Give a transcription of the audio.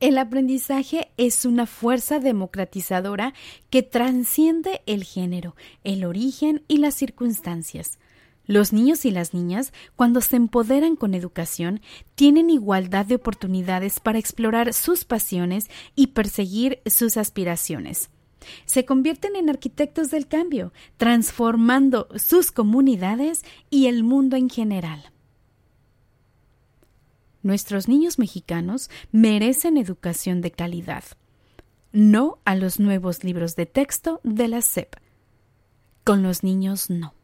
El aprendizaje es una fuerza democratizadora que transciende el género, el origen y las circunstancias. Los niños y las niñas, cuando se empoderan con educación, tienen igualdad de oportunidades para explorar sus pasiones y perseguir sus aspiraciones. Se convierten en arquitectos del cambio, transformando sus comunidades y el mundo en general. Nuestros niños mexicanos merecen educación de calidad, no a los nuevos libros de texto de la SEP. Con los niños no.